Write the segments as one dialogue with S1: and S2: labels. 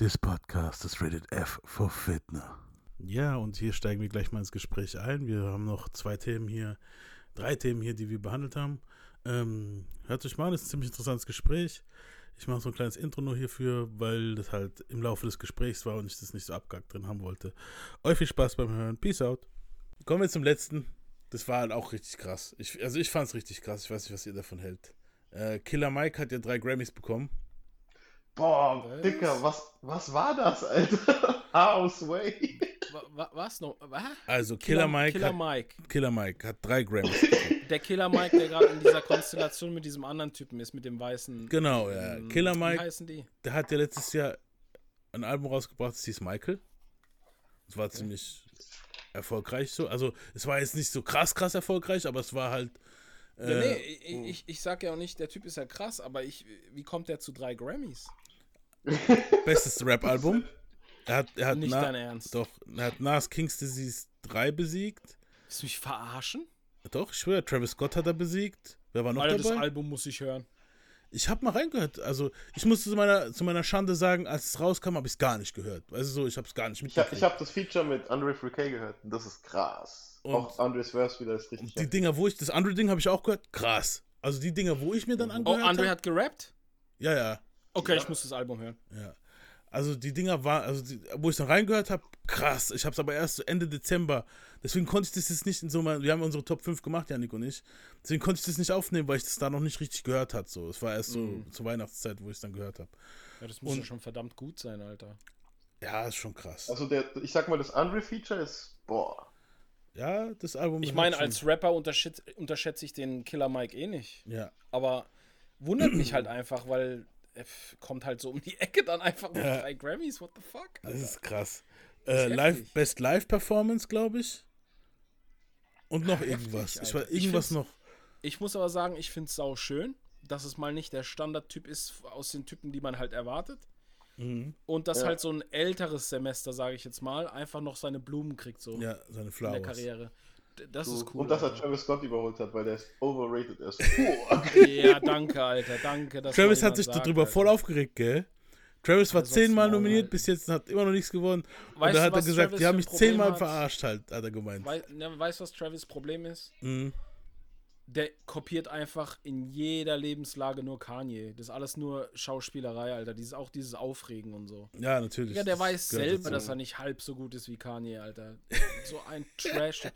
S1: This podcast is rated F for Fitner. Ja, und hier steigen wir gleich mal ins Gespräch ein. Wir haben noch zwei Themen hier, drei Themen hier, die wir behandelt haben. Ähm, hört euch mal an, das ist ein ziemlich interessantes Gespräch. Ich mache so ein kleines Intro nur hierfür, weil das halt im Laufe des Gesprächs war und ich das nicht so abgackt drin haben wollte. Euch viel Spaß beim Hören. Peace out. Kommen wir zum letzten. Das war halt auch richtig krass. Ich, also ich fand es richtig krass. Ich weiß nicht, was ihr davon hält. Äh, Killer Mike hat ja drei Grammys bekommen.
S2: Boah, was? Dicker, was, was war das, Alter? House Way.
S3: Was noch? Was?
S1: Also Killer, Killer Mike.
S3: Killer
S1: hat,
S3: Mike.
S1: Killer Mike hat drei Grammys.
S3: der Killer Mike, der gerade in dieser Konstellation mit diesem anderen Typen ist, mit dem weißen.
S1: Genau, ja. Ähm, Killer Mike.
S3: Wie heißen die?
S1: Der hat ja letztes Jahr ein Album rausgebracht, das hieß Michael. Das war okay. ziemlich erfolgreich so. Also es war jetzt nicht so krass, krass erfolgreich, aber es war halt.
S3: Äh, ja, nee, ich, ich sag ja auch nicht, der Typ ist ja krass, aber ich, wie kommt der zu drei Grammys?
S1: Bestes Rap-Album. Er hat, er hat
S3: Nicht dein Ernst.
S1: Doch, er hat Nas King's Disease 3 besiegt.
S3: Willst du mich verarschen?
S1: Doch, ich schwöre, Travis Scott hat er besiegt. Wer war noch
S3: Alter,
S1: dabei?
S3: das Album muss ich hören.
S1: Ich habe mal reingehört. Also, ich musste zu meiner, zu meiner Schande sagen, als es rauskam, habe ich es gar nicht gehört. Weißt du so, ich habe es gar nicht
S2: mitgekriegt. Ich habe hab das Feature mit Andre 3K gehört und das ist krass. Und auch Andres Verse wieder ist richtig.
S1: Die Dinger, wo ich, das andere Ding habe ich auch gehört, krass. Also die Dinger, wo ich mir dann angehört habe.
S3: Oh, Andre hat gerappt?
S1: Ja, ja.
S3: Okay, ja. ich muss das Album hören.
S1: Ja. Also die Dinger waren, also die, wo ich dann reingehört habe, krass. Ich habe es aber erst Ende Dezember. Deswegen konnte ich das jetzt nicht in so mal. Wir haben unsere Top 5 gemacht, Janik und ich. Deswegen konnte ich das nicht aufnehmen, weil ich das da noch nicht richtig gehört hat. So, es war erst so mhm. zur Weihnachtszeit, wo ich es dann gehört habe.
S3: Ja, das muss und, ja schon verdammt gut sein, Alter.
S1: Ja, ist schon krass.
S2: Also der, ich sag mal, das andere Feature ist, boah.
S1: Ja, das Album.
S3: Ich meine, als Rapper unterschätze, unterschätze ich den Killer Mike eh nicht.
S1: Ja.
S3: Aber wundert mich halt einfach, weil kommt halt so um die Ecke dann einfach mit ja. drei Grammys. What the fuck?
S1: Alter. Das ist krass. Äh, live, Best Live Performance, glaube ich. Und noch heftig, irgendwas. Ich war, irgendwas
S3: ich
S1: noch.
S3: Ich muss aber sagen, ich finde es sau schön, dass es mal nicht der Standardtyp ist aus den Typen, die man halt erwartet. Mhm. Und dass ja. halt so ein älteres Semester, sage ich jetzt mal, einfach noch seine Blumen kriegt, so.
S1: Ja, seine Flowers.
S3: In der Karriere das so, ist cool.
S2: Und dass er Travis Scott überholt hat, weil der ist overrated ist.
S3: ja, danke, Alter, danke.
S1: Travis hat sich sagt, darüber Alter. voll aufgeregt, gell? Travis war zehnmal nominiert, halt. bis jetzt hat immer noch nichts gewonnen. Weißt und da hat er gesagt, Travis die haben mich zehnmal verarscht, halt, hat er gemeint.
S3: Wei ne, weißt du, was Travis Problem ist?
S1: Mhm
S3: der kopiert einfach in jeder Lebenslage nur Kanye. Das ist alles nur Schauspielerei, Alter. Dieses, auch dieses Aufregen und so.
S1: Ja, natürlich.
S3: Ja, der weiß selber, dass er nicht halb so gut ist wie Kanye, Alter. so ein Trash.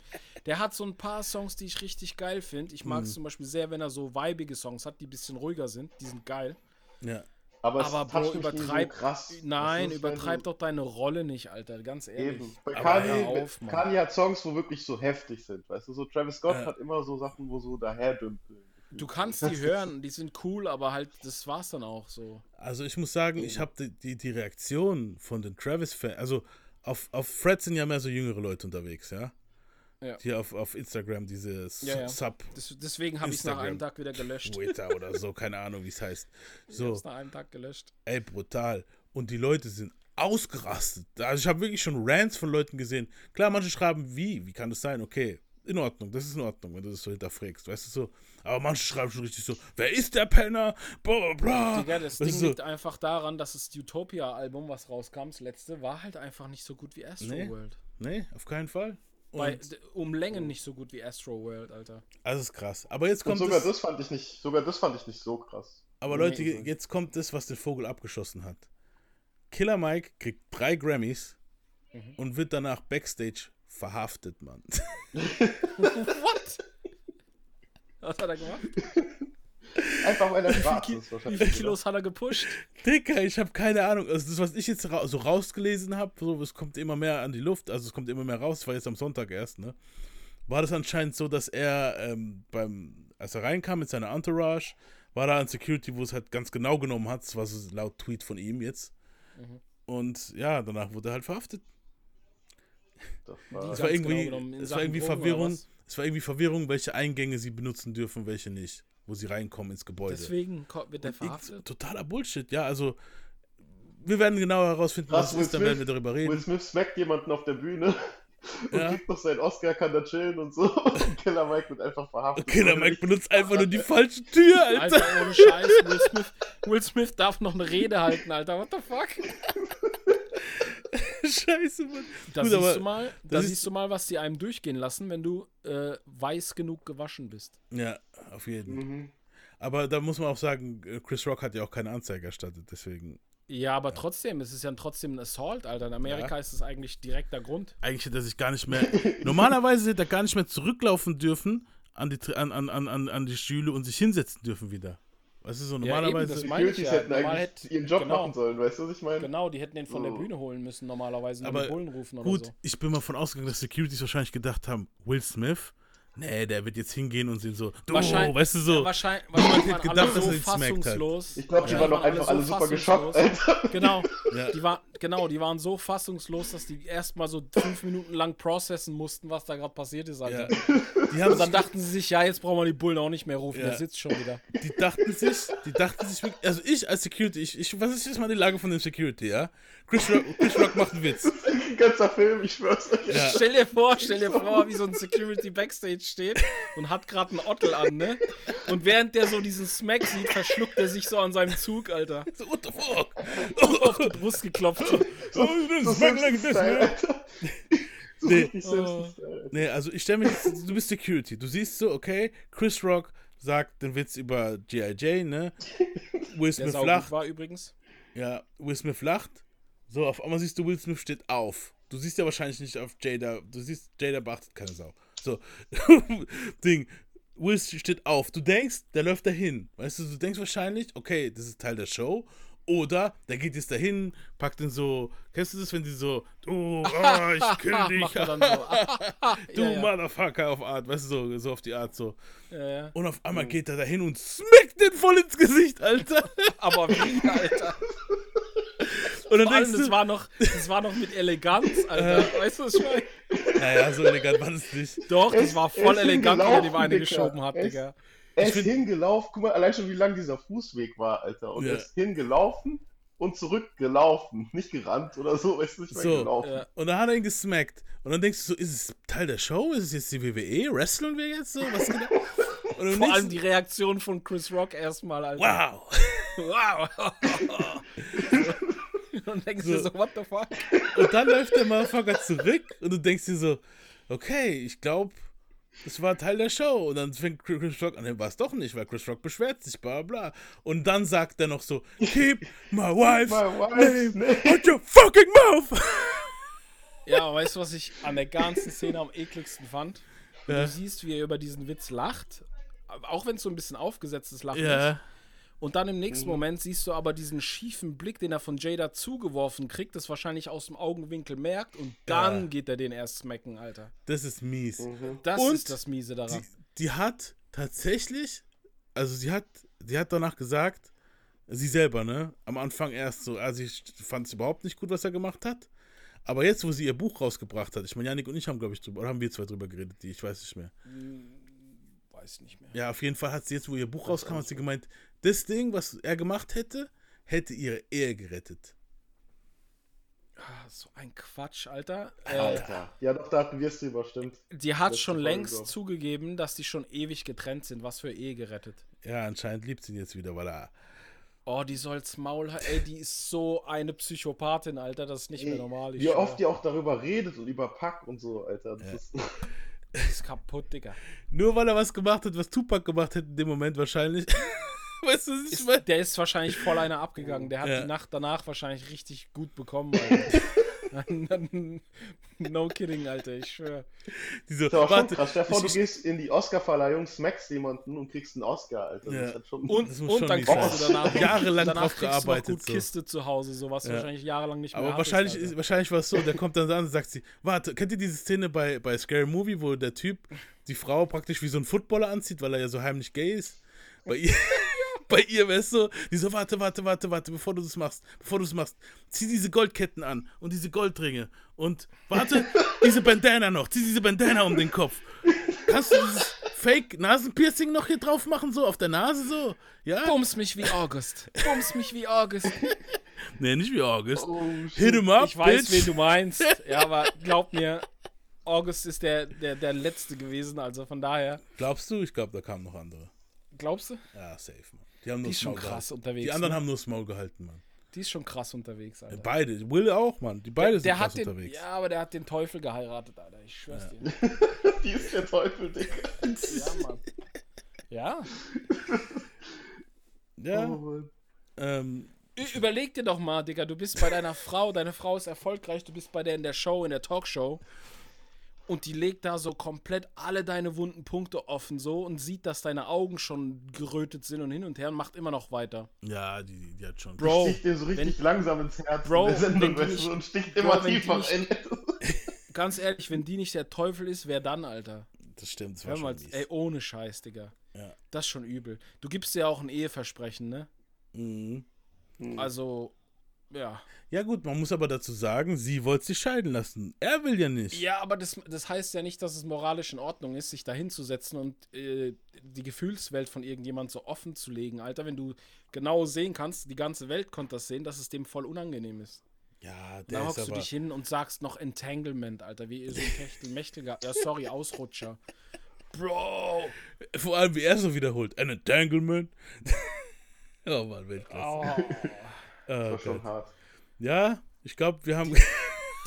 S3: Der hat so ein paar Songs, die ich richtig geil finde. Ich mag es mhm. zum Beispiel sehr, wenn er so weibige Songs hat, die ein bisschen ruhiger sind. Die sind geil.
S1: Ja.
S2: Aber,
S3: aber Bro, übertreib. So krass. Nein, übertreib doch deine Rolle nicht, Alter. Ganz ehrlich. Eben.
S2: Bei Kanye, auf, Kanye hat Songs, wo wirklich so heftig sind. Weißt du, so Travis Scott äh. hat immer so Sachen, wo so daherdümpeln.
S3: Du kannst die hören, die sind cool, aber halt, das war's dann auch so.
S1: Also ich muss sagen, ich habe die, die, die, Reaktion von den Travis-Fans, also auf, auf Fred sind ja mehr so jüngere Leute unterwegs, ja. Ja. Hier auf, auf Instagram, diese
S3: ja, ja. Sub. Das, deswegen habe ich es nach einem Tag wieder gelöscht.
S1: Twitter oder so, keine Ahnung, wie es heißt. So.
S3: Ich nach einem Tag gelöscht.
S1: Ey, brutal. Und die Leute sind ausgerastet. Also ich habe wirklich schon Rants von Leuten gesehen. Klar, manche schreiben, wie? Wie kann das sein? Okay, in Ordnung, das ist in Ordnung, wenn du das so hinterfragst, weißt du so. Aber manche schreiben schon richtig so, wer ist der Penner? Blah, blah.
S3: Digga, das Ding so. liegt einfach daran, dass das Utopia-Album, was rauskam, das letzte, war halt einfach nicht so gut wie Astro
S1: nee.
S3: World.
S1: Nee, auf keinen Fall.
S3: Bei, um Längen nicht so gut wie Astro World, Alter.
S1: Also ist krass. Aber jetzt kommt.
S2: Und sogar das, das, fand ich nicht, sogar das fand ich nicht so krass.
S1: Aber Leute, nee, jetzt kommt das, was den Vogel abgeschossen hat. Killer Mike kriegt drei Grammys mhm. und wird danach Backstage verhaftet, Mann.
S3: What? Was hat er gemacht?
S2: Einfach weil er schwarz
S3: ist. Wie viele Kilos hat er gepusht?
S1: Dicker, ich habe keine Ahnung. Also das, was ich jetzt ra so rausgelesen habe, so, es kommt immer mehr an die Luft, also es kommt immer mehr raus, das war jetzt am Sonntag erst, ne? War das anscheinend so, dass er ähm, beim, als er reinkam mit seiner Entourage, war da ein Security, wo es halt ganz genau genommen hat, das war so laut Tweet von ihm jetzt. Mhm. Und ja, danach wurde er halt verhaftet. Das war, es war irgendwie, genau es war irgendwie Verwirrung. Es war irgendwie Verwirrung, welche Eingänge sie benutzen dürfen, welche nicht wo sie reinkommen ins Gebäude.
S3: Deswegen wird der verhaftet.
S1: Totaler Bullshit, ja, also wir werden genau herausfinden, was es ist, dann werden wir darüber reden.
S2: Will Smith smackt jemanden auf der Bühne und ja. kriegt noch seinen Oscar, kann da chillen und so. Und Killer Mike wird einfach verhaftet.
S1: Killer Mike benutzt einfach nur die falsche Tür, Alter.
S3: Alter, ohne Scheiß. Will Smith, Will Smith darf noch eine Rede halten, Alter. What the fuck?
S1: Scheiße, Mann.
S3: Da,
S1: Gut,
S3: siehst, du mal, da
S1: das ist-
S3: siehst du mal, was die einem durchgehen lassen, wenn du äh, weiß genug gewaschen bist.
S1: Ja, auf jeden.
S2: Mhm.
S1: Aber da muss man auch sagen, äh, Chris Rock hat ja auch keine Anzeige erstattet, deswegen.
S3: Ja, aber trotzdem, es ist ja trotzdem ein Assault, Alter. In Amerika
S1: Ja.
S3: ist es eigentlich direkter Grund.
S1: Eigentlich hätte er sich gar nicht mehr. normalerweise hätte er gar nicht mehr zurücklaufen dürfen an die, an, an, an, an die Stühle und sich hinsetzen dürfen wieder. Weißt du, so
S3: eben,
S1: normalerweise.
S3: das meine ich
S2: Securities
S3: ja.
S2: hätten
S3: Normal
S2: eigentlich
S3: hätte-
S2: ihren Job
S3: genau.
S2: machen sollen, weißt du, was ich meine?
S3: Genau, die hätten den von der
S2: Oh.
S3: Bühne holen müssen, normalerweise.
S1: Aber
S3: Bullen rufen oder
S1: Gut,
S3: so.
S1: ich bin mal von ausgegangen, dass Securities wahrscheinlich gedacht haben, Will Smith, nee, der wird jetzt hingehen und sehen so, du,
S3: Wahrscheinlich-
S1: weißt du so.
S3: Ja, wahrscheinlich, wahrscheinlich waren
S1: gedacht,
S3: alle
S1: dass
S3: so
S1: er smackt hat.
S3: fassungslos.
S2: Ich glaube, die
S1: Ja.
S2: waren doch einfach alle super geschockt, Alter.
S3: Genau,
S1: Ja.
S3: die war, genau, die waren so fassungslos, dass die erstmal so fünf Minuten lang processen mussten, was da gerade passiert ist,
S1: ja.
S3: Alter.
S1: Die, haben
S3: Und dann dachten sie sich, ja, jetzt brauchen wir die Bullen auch nicht mehr rufen,
S1: Ja.
S3: der sitzt schon wieder.
S1: die dachten sich, die dachten sich wirklich, also ich als Security, ich, ich was ist jetzt mal die Lage von dem Security, ja? Chris Rock, Chris Rock macht einen Witz.
S2: Ein ganzer Film, ich schwör's euch.
S1: Ja.
S3: Stell dir vor, stell dir vor, wie so ein Security Backstage steht und hat gerade einen Ottel an, ne? Und während der so diesen Smack sieht, verschluckt er sich so an seinem Zug, Alter.
S1: So, what the fuck?
S3: Auf die Brust geklopft.
S1: Oh,
S2: So
S1: das like this, man.
S2: So
S1: Nee.
S2: Simpsons-Style.
S1: Nee, also ich stelle mir jetzt, du bist Security. Du siehst so, okay, Chris Rock sagt den Witz über G.I. Jane, ne? Will
S3: Der
S1: Smith
S3: saugut
S1: lacht.
S3: war übrigens.
S1: Ja, Will Smith lacht. So, auf einmal siehst du, Will Smith steht auf. Du siehst ja wahrscheinlich nicht auf Jada. Du siehst, Jada beachtet keine Sau. So, Ding. Will steht auf. Du denkst, der läuft dahin. Weißt du, du denkst wahrscheinlich, okay, das ist Teil der Show. Oder der geht jetzt dahin, packt den so. Kennst du das, wenn die so, du, ah, ich kill dich,
S3: so.
S1: du
S3: ja, ja.
S1: Motherfucker auf Art, weißt du, so, so auf die Art so.
S3: Ja, ja.
S1: Und auf einmal geht er dahin und smackt den voll ins Gesicht, Alter.
S3: Aber wie, Alter?
S1: Und dann
S3: Vor allem,
S1: denkst
S3: das
S1: du,
S3: war noch, das war noch mit Eleganz, Alter. Weißt du, was ich meine?
S1: naja, so elegant war das nicht.
S3: Doch, das
S2: ist-
S3: war voll
S2: ist
S3: elegant, wie er die Beine geschoben hat,
S2: ist-
S3: Digga.
S2: Er ist hingelaufen, guck mal allein schon, wie lang dieser Fußweg war, Alter. Und
S1: Ja.
S2: er ist hingelaufen und zurückgelaufen. Nicht gerannt oder so, weißt du, nicht mehr
S1: So.
S2: gelaufen.
S3: Ja.
S1: Und dann hat er ihn gesmackt. Und dann denkst du so, ist es Teil der Show? Ist es jetzt die WWE? Wrestlen wir jetzt so? Was geht
S3: Vor allem
S1: nächsten,
S3: die Reaktion von Chris Rock erstmal, Alter.
S1: wow.
S3: Wow. Und denkst du
S1: So.
S3: so, what the fuck?
S1: Und dann läuft der Motherfucker zurück und du denkst dir so, okay, ich glaube, das war Teil der Show. Und dann fängt Chris Rock an, nee, war es doch nicht, weil Chris Rock beschwert sich, bla bla. Und dann sagt er noch so, keep my wife's
S2: My wife's
S1: name
S2: name.
S1: out your fucking mouth.
S3: Ja, weißt du, was ich an der ganzen Szene am ekligsten fand?
S1: Ja.
S3: Du siehst, wie er über diesen Witz lacht, auch wenn es so ein bisschen aufgesetztes Lachen ist. Und dann im nächsten Moment siehst du aber diesen schiefen Blick, den er von Jada zugeworfen kriegt, das wahrscheinlich aus dem Augenwinkel merkt und dann
S1: Ja.
S3: geht er den erst smacken, Alter.
S1: das ist mies.
S3: Das
S1: Und
S3: ist das Miese daran.
S1: die, die hat tatsächlich, also sie hat, die hat danach gesagt, sie selber, ne? Am Anfang erst so, also ich fand es überhaupt nicht gut, was er gemacht hat. Aber jetzt, wo sie ihr Buch rausgebracht hat, ich meine, Janik und ich haben, glaube ich, drüber, oder haben wir zwei drüber geredet, die, ich weiß nicht mehr.
S3: Weiß nicht mehr.
S1: Ja, auf jeden Fall hat sie jetzt, wo ihr Buch rauskam, hat sie gemeint, das Ding, was er gemacht hätte, hätte ihre Ehe gerettet.
S3: Ah, so ein Quatsch, Alter. Äh,
S2: Alter. Ja, doch, da hatten wir es drüber, stimmt.
S3: die hat
S2: Letzte
S3: schon
S2: Folge,
S3: längst
S2: glaub.
S3: zugegeben, dass die schon ewig getrennt sind. Was für Ehe gerettet.
S1: Ja, anscheinend liebt sie ihn jetzt wieder, weil er.
S3: Oh, die soll's Maul ha- Ey, die ist so eine Psychopathin, Alter. Das ist nicht mehr
S2: Ey,
S3: normal. Ich
S2: Wie
S3: schwör.
S2: oft die auch darüber redet und über Pack und so, Alter. Das
S1: Ja.
S2: ist,
S3: ist kaputt, Digga.
S1: Nur weil er was gemacht hat, was Tupac gemacht hätte in dem Moment wahrscheinlich. weißt du, was ich
S3: Ist,
S1: meine?
S3: der ist wahrscheinlich voll einer abgegangen. Der hat
S1: Ja.
S3: die Nacht danach wahrscheinlich richtig gut bekommen. no kidding, Alter, ich schwör.
S1: Diese,
S2: ist aber schon
S1: warte,
S2: krass. Stell dir vor,
S1: ich-
S2: du gehst in die Oscar-Verleihung, smackst jemanden und kriegst einen Oscar, Alter.
S1: Ja.
S2: Das ist halt schon.
S3: Und,
S1: Das
S3: und
S1: schon
S3: dann kriegst du danach
S1: Jahrelang
S3: danach
S1: drauf
S3: kriegst du
S1: gearbeitet,
S3: gut
S1: so.
S3: Kiste zu Hause, so was
S1: Ja.
S3: wahrscheinlich jahrelang nicht mehr
S1: Aber
S3: hattest,
S1: wahrscheinlich, ist, wahrscheinlich war es so, der kommt dann an und sagt sie, warte, kennt ihr diese Szene bei, bei Scary Movie, wo der Typ die Frau praktisch wie so ein Footballer anzieht, weil er ja so heimlich gay ist? Bei ihr, bei ihr wär's so, die so, warte, warte, warte, warte, bevor du das machst, bevor du es machst, zieh diese Goldketten an und diese Goldringe und warte, diese Bandana noch, zieh diese Bandana um den Kopf. Kannst du dieses Fake-Nasenpiercing noch hier drauf machen, so auf der Nase so? Ja?
S3: Bums mich wie August. Bums mich wie August.
S1: Nee, nicht wie August.
S2: Oh,
S1: Hit him up,
S3: Ich weiß,
S1: bitch.
S3: wen du meinst. Ja, aber glaub mir, August ist der, der, der letzte gewesen, also von daher.
S1: Glaubst du? Ich glaube, da kamen noch andere.
S3: Glaubst du?
S1: Ja, safe, man. Die haben nur
S3: Die ist schon
S1: Small
S3: krass
S1: gehalten.
S3: unterwegs.
S1: Die anderen
S3: ne?
S1: haben nur Small gehalten, Mann.
S3: Die ist schon krass unterwegs, Alter.
S1: Beide. Will auch, Mann. Die beide
S3: der,
S1: sind
S3: der
S1: krass
S3: hat den,
S1: unterwegs.
S3: Ja, aber der hat den Teufel geheiratet, Alter. Ich schwör's
S1: Ja.
S3: dir.
S2: Die ist der Teufel, Digga.
S3: Ja, Mann. Ja.
S1: Ja.
S2: Oh, Mann.
S1: Ähm,
S3: Überleg dir doch mal, Digga, du bist bei deiner Frau, deine Frau ist erfolgreich, du bist bei der in der Show, in der Talkshow und die legt da so komplett alle deine wunden Punkte offen so und sieht, dass deine Augen schon gerötet sind und hin und her und macht immer noch weiter.
S1: ja, die, die hat schon.
S3: Bro,
S2: sticht dir so richtig
S3: wenn-
S2: langsam ins Herz
S3: Bro,
S2: in der Sendung,
S3: wenn die
S2: weißt
S3: nicht-
S2: du, und sticht
S3: Bro,
S2: immer
S3: die
S2: tiefer
S3: nicht-
S2: rein.
S3: Ganz ehrlich, wenn die nicht der Teufel ist, wer dann, Alter?
S1: Das stimmt, das
S3: Hör mal, ey, ohne Scheiß, Digga.
S1: Ja.
S3: Das ist schon übel. Du gibst dir ja auch ein Eheversprechen, ne?
S1: Mhm.
S3: Also, ja.
S1: Ja gut, man muss aber dazu sagen, sie wollte sich scheiden lassen. Er will ja nicht.
S3: Ja, aber das, das heißt ja nicht, dass es moralisch in Ordnung ist, sich da hinzusetzen und äh, die Gefühlswelt von irgendjemand so offen zu legen, Alter. Wenn du genau sehen kannst, die ganze Welt konnte das sehen, dass es dem voll unangenehm ist.
S1: Ja, der ist
S3: hockst du dich hin und sagst noch Entanglement, Alter, wie so ein Techtelmächtiger. Ja, sorry, Ausrutscher. Bro!
S1: Vor allem, wie er so wiederholt. Ein Entanglement. oh Mann, Weltklasse.
S3: Oh.
S1: Oh,
S2: Das war schon
S1: Gott.
S2: hart.
S1: Ja, ich glaube, wir haben,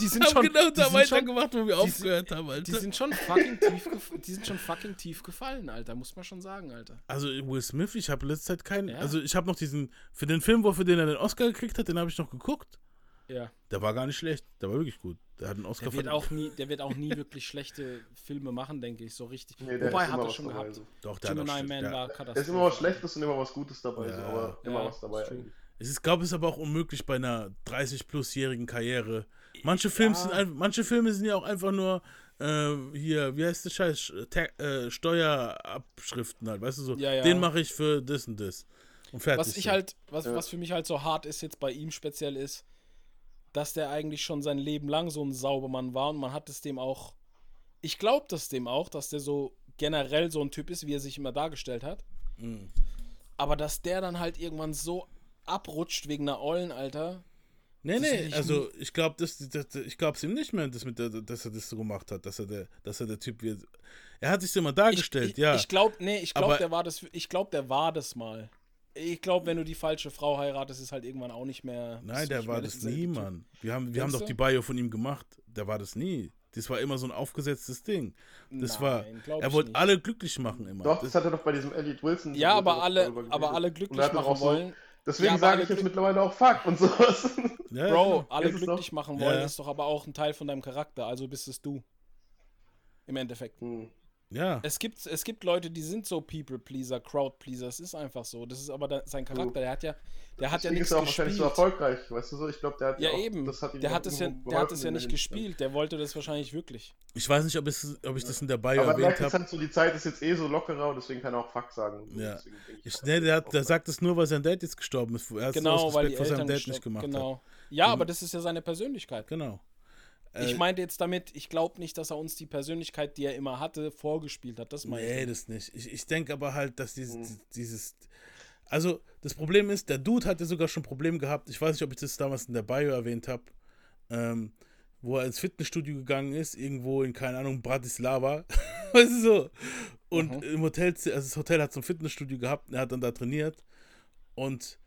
S3: Die sind
S1: haben
S3: schon,
S1: genau
S3: die
S1: da
S3: sind schon,
S1: weitergemacht, wo wir
S3: die
S1: aufgehört haben,
S3: die
S1: Alter.
S3: sind schon fucking tief, die sind schon fucking tief gefallen, Alter, muss man schon sagen, Alter.
S1: Also Will Smith, ich habe letzte Zeit keinen.
S3: Ja.
S1: Also ich habe noch diesen. Für den Film, wo für den er den Oscar gekriegt hat, den habe ich noch geguckt.
S3: Ja.
S1: Der war gar nicht schlecht. Der war wirklich gut. Der hat einen Oscar
S3: Der wird,
S1: verdient.
S3: auch nie, der wird auch nie wirklich schlechte Filme machen, denke ich, so richtig.
S2: Nee, der
S3: Wobei hat er schon
S2: dabei,
S3: gehabt.
S2: so.
S1: Doch, der hat
S3: Gemini
S1: schlecht-
S3: Man
S1: ja.
S3: war
S2: Da
S3: Katastrophe.
S2: ist immer was Schlechtes und immer was Gutes dabei, so,
S1: Ja.
S2: aber immer was dabei. eigentlich.
S1: Es ist, glaube ich, aber auch unmöglich bei einer 30-plus-jährigen Karriere. Manche Filme,
S3: Ja.
S1: sind, manche Filme sind ja auch einfach nur äh, hier, wie heißt der Scheiß? Äh, Steuerabschriften halt, weißt du so.
S3: Ja, ja.
S1: Den mache ich für das und das. Und fertig.
S3: Was ich
S1: so.
S3: halt, was,
S2: Ja.
S3: was für mich halt so hart ist jetzt bei ihm speziell ist, dass der eigentlich schon sein Leben lang so ein Saubermann war und man hat es dem auch, ich glaube das dem auch, dass der so generell so ein Typ ist, wie er sich immer dargestellt hat.
S1: Mhm.
S3: Aber dass der dann halt irgendwann so abrutscht wegen einer Ollen, Alter.
S1: Nee,
S3: Das
S1: nee,
S3: ich
S1: also ich glaube, das, das, ich glaube es ihm nicht mehr, dass, mit der, dass er das so gemacht hat, dass er der, dass er der Typ wird. Er hat sich so immer dargestellt,
S3: ich,
S1: ja.
S3: Ich glaube, nee, ich glaube, der war das, ich glaube, der war das mal. Ich glaube, wenn du die falsche Frau heiratest, ist halt irgendwann auch nicht mehr.
S1: Nein, der war das nie. Mann. Wir haben, wir haben doch die Bio von ihm gemacht. Der war das nie. Das war immer so ein aufgesetztes Ding. Das war,
S3: Nein, glaub
S1: er
S3: ich
S1: wollte alle glücklich machen immer.
S2: Doch,
S1: das,
S2: das hat er doch bei diesem Elliot Wilson.
S3: Ja, aber alle, aber alle glücklich
S2: er
S3: machen
S2: auch so-
S3: wollen.
S2: Deswegen
S3: Ja,
S2: sage ich jetzt mittlerweile auch Fuck und sowas.
S1: ja,
S3: Bro,
S1: genau.
S3: alle glücklich
S2: doch?
S3: machen wollen,
S1: ja.
S3: ist doch aber auch ein Teil von deinem Charakter, also bist es du. Im Endeffekt.
S2: Hm.
S1: Ja,
S3: Es gibt, es gibt Leute, die sind so People-Pleaser, Crowd-Pleaser, es ist einfach so. Das ist aber da, sein Charakter, der hat ja, der hat ja nichts
S2: ist er auch wahrscheinlich so
S3: gespielt.
S2: erfolgreich, weißt du so? Ich glaube, der hat
S3: Ja,
S2: auch,
S3: eben.
S2: Das hat ihm
S3: der hat es ja, der hat es ja nicht gespielt, der wollte das wahrscheinlich wirklich.
S1: ich weiß nicht, ob, es, ob ich das in der Bio
S2: Aber er
S1: erwähnt habe.
S2: halt so, die Zeit ist jetzt eh so lockerer und deswegen kann er auch Fuck sagen.
S1: Ja. Ich, nee, der,
S2: er
S1: hat, der sagt es nur, weil sein Dad jetzt gestorben ist. Er hat es
S3: Genau, weil die
S1: vor seinem Dad nicht gemacht
S3: genau.
S1: hat.
S3: Ja,
S1: Mhm.
S3: aber das ist ja seine Persönlichkeit.
S1: Genau.
S3: Ich
S1: Äh,
S3: meinte jetzt damit, ich glaube nicht, dass er uns die Persönlichkeit, die er immer hatte, vorgespielt hat. Das meine
S1: Nee,
S3: ich.
S1: das nicht. Ich, ich denke aber halt, dass dieses,
S2: Hm.
S1: dieses. Also, das Problem ist, der Dude hatte sogar schon Probleme gehabt. Ich weiß nicht, ob ich das damals in der Bio erwähnt habe. Ähm, wo er ins Fitnessstudio gegangen ist, irgendwo in, keine Ahnung, Bratislava. weißt du so? Und
S3: Mhm.
S1: im Hotel, also das Hotel hat so ein Fitnessstudio gehabt, und er hat dann da trainiert. Und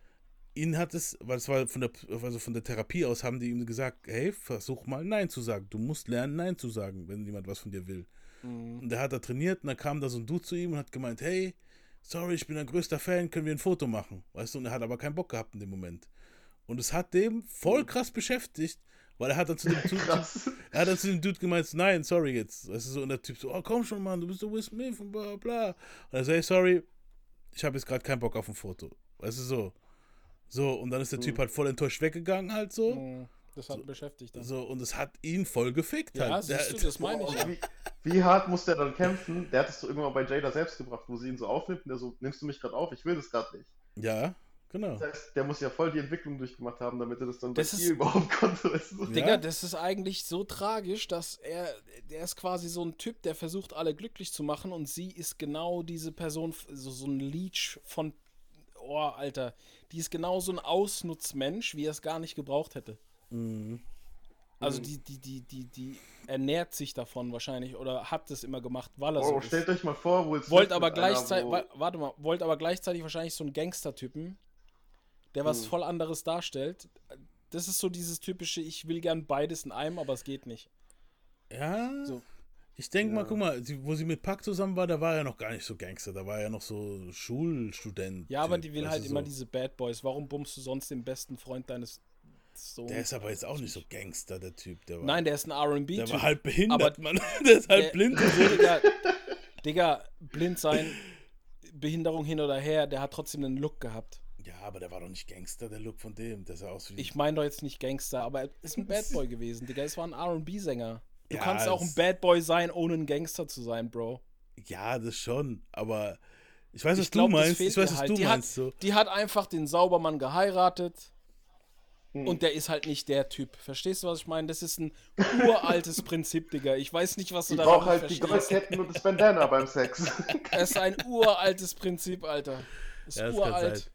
S1: ihn hat es, weil es war von der, also von der Therapie aus, haben die ihm gesagt, hey, versuch mal Nein zu sagen. Du musst lernen, Nein zu sagen, wenn jemand was von dir will.
S3: Mhm.
S1: Und der hat da trainiert und dann kam da so ein Dude zu ihm und hat gemeint, hey, sorry, ich bin dein größter Fan, können wir ein Foto machen? Weißt du, und er hat aber keinen Bock gehabt in dem Moment. Und es hat dem voll krass beschäftigt, weil er hat dann zu dem Dude, er hat dann zu dem Dude gemeint, nein, sorry jetzt. Weißt du, so, und der Typ so, oh komm schon, Mann, du bist der Will Smith und bla bla. Und er so, hey, sorry, ich habe jetzt gerade keinen Bock auf ein Foto. Weißt du, so. So, und dann ist der Typ halt voll enttäuscht weggegangen halt so.
S3: Mhm. Das hat beschäftigt. Dann.
S1: So, und es hat ihn voll gefickt
S3: Ja,
S1: halt.
S3: siehst du, das meine ich
S2: wie, wie hart muss der dann kämpfen? Der hat es doch irgendwann bei Jada selbst gebracht, wo sie ihn so aufnimmt und der so, nimmst du mich gerade auf? Ich will das gerade nicht.
S1: ja, genau.
S2: Das heißt, der muss ja voll die Entwicklung durchgemacht haben, damit er das dann
S3: Das
S2: bei
S3: ist-
S2: ihr überhaupt konnte. Weißt du?
S3: Digga,
S1: Ja.
S3: das ist eigentlich so tragisch, dass er, der ist quasi so ein Typ, der versucht, alle glücklich zu machen und sie ist genau diese Person, so, so ein Leech von, oh, Alter, die ist genau so ein Ausnutzmensch, wie er es gar nicht gebraucht hätte.
S1: Mhm.
S3: Also die, die, die, die, die ernährt sich davon wahrscheinlich oder hat es immer gemacht, weil er
S2: Oh,
S3: so
S2: stellt
S3: ist.
S2: euch mal vor, Will Smith
S3: Wollt aber
S2: einer,
S3: gleichzeitig,
S2: wo-
S3: wa- warte mal, wollt aber gleichzeitig wahrscheinlich so einen Gangster-Typen, der was mhm. voll anderes darstellt. Das ist so dieses typische, ich will gern beides in einem, aber es geht nicht.
S1: Ja. So. Ich denke ja. mal, guck mal, wo sie mit Pack zusammen war, da war er noch gar nicht so Gangster, da war er noch so Schulstudent.
S3: Ja, aber die will halt immer so. diese Bad Boys. Warum bummst du sonst den besten Freund deines
S1: Sohns? Der ist aber jetzt auch nicht so Gangster, der Typ. Der war,
S3: Nein, der ist ein RB.
S1: Der war halt behindert, aber Mann. Der ist halt der, blind.
S3: Digga, Digga, blind sein, Behinderung hin oder her, der hat trotzdem einen Look gehabt.
S1: Ja, aber der war doch nicht Gangster, der Look von dem. Der sah aus wie.
S3: Ich meine doch jetzt nicht Gangster, aber er ist ein Bad Boy gewesen, Digga. Es war ein RB-Sänger. Du ja, kannst auch ein Bad Boy sein, ohne ein Gangster zu sein, Bro.
S1: Ja, das schon, aber ich weiß, was ich glaub, du meinst. Ich weiß, was halt. du
S3: die
S1: meinst.
S3: Hat, so. Die hat einfach den Saubermann geheiratet. Hm. Und der ist halt nicht der Typ. Verstehst du, was ich meine? Das ist ein uraltes Prinzip, Digga. Ich weiß nicht, was du da
S2: brauchst halt verstehst. die Goldketten und das Bandana beim Sex.
S3: Es ist ein uraltes Prinzip, Alter. Das ist ja, das uralt.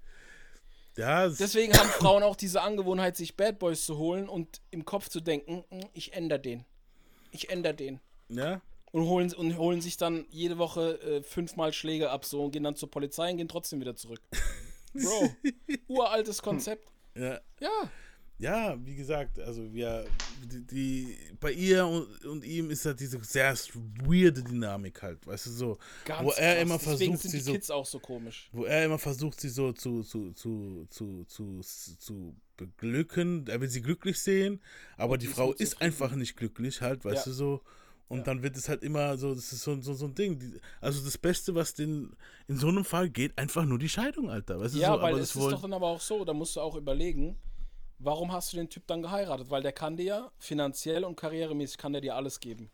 S1: Ja,
S3: Deswegen haben Frauen auch diese Angewohnheit, sich Bad Boys zu holen und im Kopf zu denken, hm, ich ändere den ich ändere den.
S1: Ja.
S3: Und holen, und holen sich dann jede Woche äh, fünfmal Schläge ab so und gehen dann zur Polizei und gehen trotzdem wieder zurück. Bro, uraltes Konzept.
S1: Ja.
S3: Ja.
S1: Ja, wie gesagt, also wir, die, die bei ihr und, und, ihm ist halt diese sehr weirde Dynamik halt, weißt du so,
S3: Ganz
S1: wo er
S3: krass.
S1: immer versucht, sie so,
S3: Kids auch so komisch.
S1: wo er immer versucht, sie so zu zu zu zu zu, zu beglücken, er will sie glücklich sehen, aber und die Frau ist einfach nicht glücklich halt, weißt ja. du so. Und ja. dann wird es halt immer so, das ist so, so, so ein Ding. also das Beste, was den, in so einem Fall geht, einfach nur die Scheidung, Alter. Weißt
S3: ja,
S1: so,
S3: weil es ist doch dann aber auch so, da musst du auch überlegen, warum hast du den Typ dann geheiratet? Weil der kann dir ja finanziell und karrieremäßig kann der dir alles geben.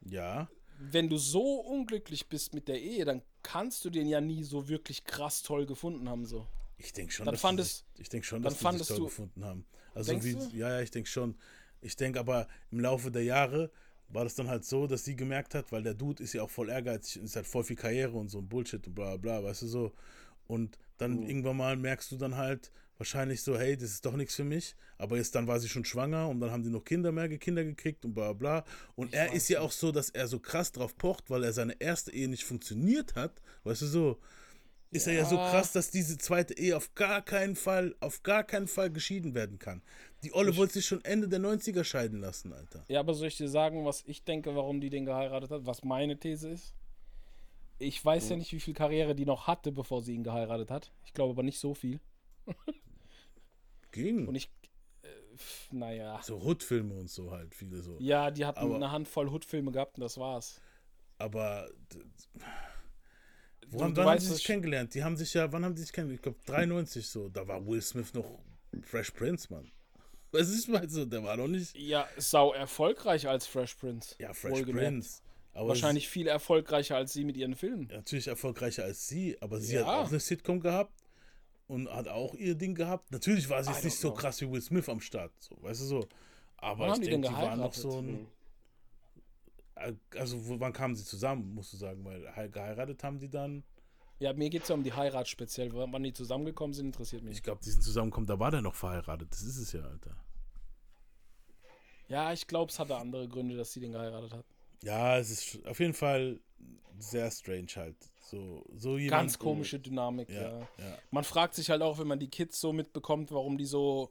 S1: Ja.
S3: Wenn du so unglücklich bist mit der Ehe, dann kannst du den ja nie so wirklich krass toll gefunden haben, so.
S1: Ich denke schon,
S3: dann
S1: dass
S3: fandest,
S1: ich denke schon, dass die toll
S3: du,
S1: gefunden haben. Also wie,
S3: du?
S1: ja, ja, ich denke schon. Ich denke aber im Laufe der Jahre war das dann halt so, dass sie gemerkt hat, weil der Dude ist ja auch voll ehrgeizig und ist halt voll viel Karriere und so ein Bullshit und bla bla, weißt du so. Und dann mhm. irgendwann mal merkst du dann halt, wahrscheinlich so, hey, das ist doch nichts für mich. Aber jetzt dann war sie schon schwanger und dann haben die noch Kinder mehr Kinder gekriegt und bla bla. Und ich er ist ja auch so, dass er so krass drauf pocht, weil er seine erste Ehe nicht funktioniert hat. Weißt du so, ist ja. er ja so krass, dass diese zweite Ehe auf gar keinen Fall, auf gar keinen Fall geschieden werden kann. Die Olle ich wollte sich schon Ende der 90er scheiden lassen, Alter.
S3: Ja, aber soll ich dir sagen, was ich denke, warum die den geheiratet hat? Was meine These ist? Ich weiß mhm. ja nicht, wie viel Karriere die noch hatte, bevor sie ihn geheiratet hat. Ich glaube aber nicht so viel.
S1: Ging.
S3: Und ich, äh, naja.
S1: So Hood-Filme und so halt, viele so.
S3: Ja, die hatten aber, eine Handvoll Hood-Filme gehabt und das war's.
S1: Aber. Woran, wann haben sie sich kennengelernt? Die haben sich ja, wann haben die sich kennengelernt? Ich glaube 93 so. Da war Will Smith noch Fresh Prince, Mann. Was ist mal so? Der war noch nicht.
S3: Ja, sau erfolgreich als Fresh Prince.
S1: Ja, Fresh Prince.
S3: Aber Wahrscheinlich viel erfolgreicher als sie mit ihren Filmen.
S1: Ja, natürlich erfolgreicher als sie, aber sie ja. hat auch eine Sitcom gehabt und hat auch ihr Ding gehabt. Natürlich war sie jetzt nicht know. so krass wie Will Smith am Start, so, weißt du so. Aber wann ich denke, die, die waren noch so ein. Äh, also, wann kamen sie zusammen, musst du sagen, weil geheiratet haben die dann.
S3: Ja, mir geht es ja um die Heirat speziell. Wann die zusammengekommen sind, interessiert mich.
S1: Ich glaube, die sind zusammengekommen, da war der noch verheiratet. Das ist es ja, Alter.
S3: Ja, ich glaube, es hatte andere Gründe, dass sie den geheiratet hat.
S1: Ja, es ist auf jeden Fall sehr strange halt. So, so
S3: jemand, Ganz komische Dynamik, ja, ja. ja, Man fragt sich halt auch, wenn man die Kids so mitbekommt, warum die so,